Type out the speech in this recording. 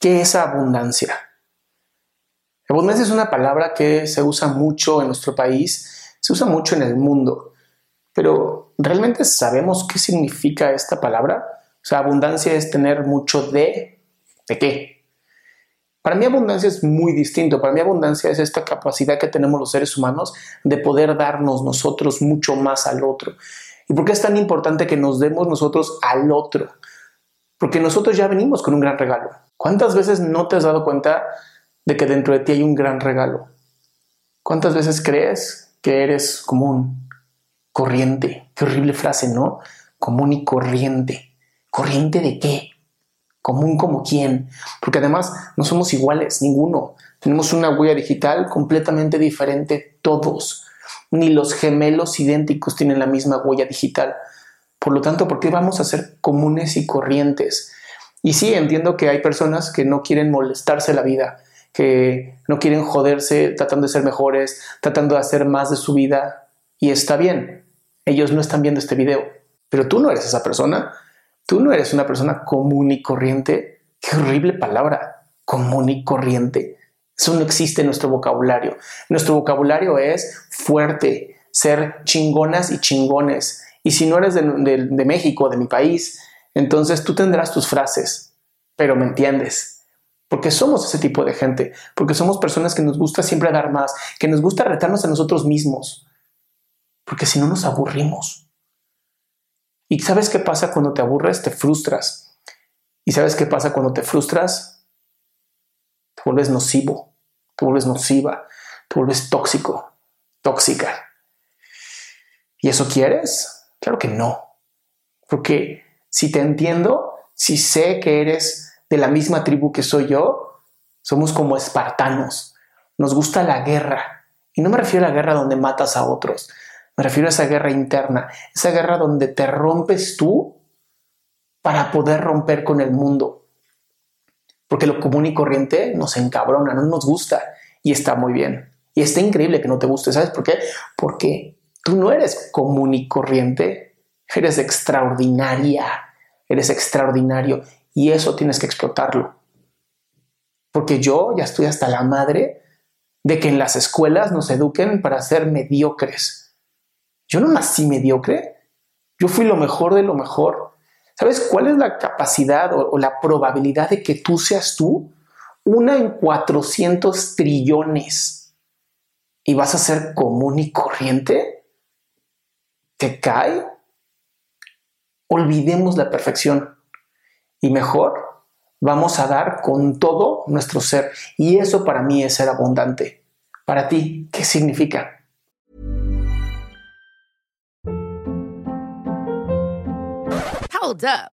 ¿Qué es abundancia? Abundancia es una palabra que se usa mucho en nuestro país, se usa mucho en el mundo, pero ¿realmente sabemos qué significa esta palabra? O sea, abundancia es tener mucho de... ¿De qué? Para mí abundancia es muy distinto. Para mí abundancia es esta capacidad que tenemos los seres humanos de poder darnos nosotros mucho más al otro. ¿Y por qué es tan importante que nos demos nosotros al otro? Porque nosotros ya venimos con un gran regalo. ¿Cuántas veces no te has dado cuenta de que dentro de ti hay un gran regalo? ¿Cuántas veces crees que eres común, corriente? Qué horrible frase, ¿no? Común y corriente. ¿Corriente de qué? ¿Común como quién? Porque además no somos iguales, ninguno. Tenemos una huella digital completamente diferente todos. Ni los gemelos idénticos tienen la misma huella digital. Por lo tanto, ¿por qué vamos a ser comunes y corrientes? Y sí, entiendo que hay personas que no quieren molestarse la vida, que no quieren joderse tratando de ser mejores, tratando de hacer más de su vida. Y está bien, ellos no están viendo este video, pero tú no eres esa persona. Tú no eres una persona común y corriente. Qué horrible palabra, común y corriente. Eso no existe en nuestro vocabulario. Nuestro vocabulario es fuerte, ser chingonas y chingones. Y si no eres de, México, de mi país, entonces tú tendrás tus frases, pero me entiendes. Porque somos ese tipo de gente, porque somos personas que nos gusta siempre dar más, que nos gusta retarnos a nosotros mismos, porque si no nos aburrimos. ¿Y sabes qué pasa cuando te aburres? Te frustras. ¿Y sabes qué pasa cuando te frustras? Te vuelves nocivo, te vuelves nociva, te vuelves tóxico, tóxica. ¿Y eso quieres? Claro que no. Porque si te entiendo, si sé que eres de la misma tribu que soy yo, somos como espartanos. Nos gusta la guerra. Y no me refiero a la guerra donde matas a otros. Me refiero a esa guerra interna, esa guerra donde te rompes tú para poder romper con el mundo. Porque lo común y corriente nos encabrona, no nos gusta y está muy bien. Y está increíble que no te guste, ¿sabes por qué? Porque tú no eres común y corriente, Eres extraordinaria, eres extraordinario y eso tienes que explotarlo. Porque yo ya estoy hasta la madre de que en las escuelas nos eduquen para ser mediocres. Yo no nací mediocre, yo fui lo mejor de lo mejor. ¿Sabes cuál es la capacidad o, la probabilidad de que tú seas tú? Una en 400 trillones. ¿Y vas a ser común y corriente? ¿Te cae? olvidemos la perfección y mejor vamos a dar con todo nuestro ser. Y eso para mí es ser abundante. Para ti, ¿qué significa? Hold up.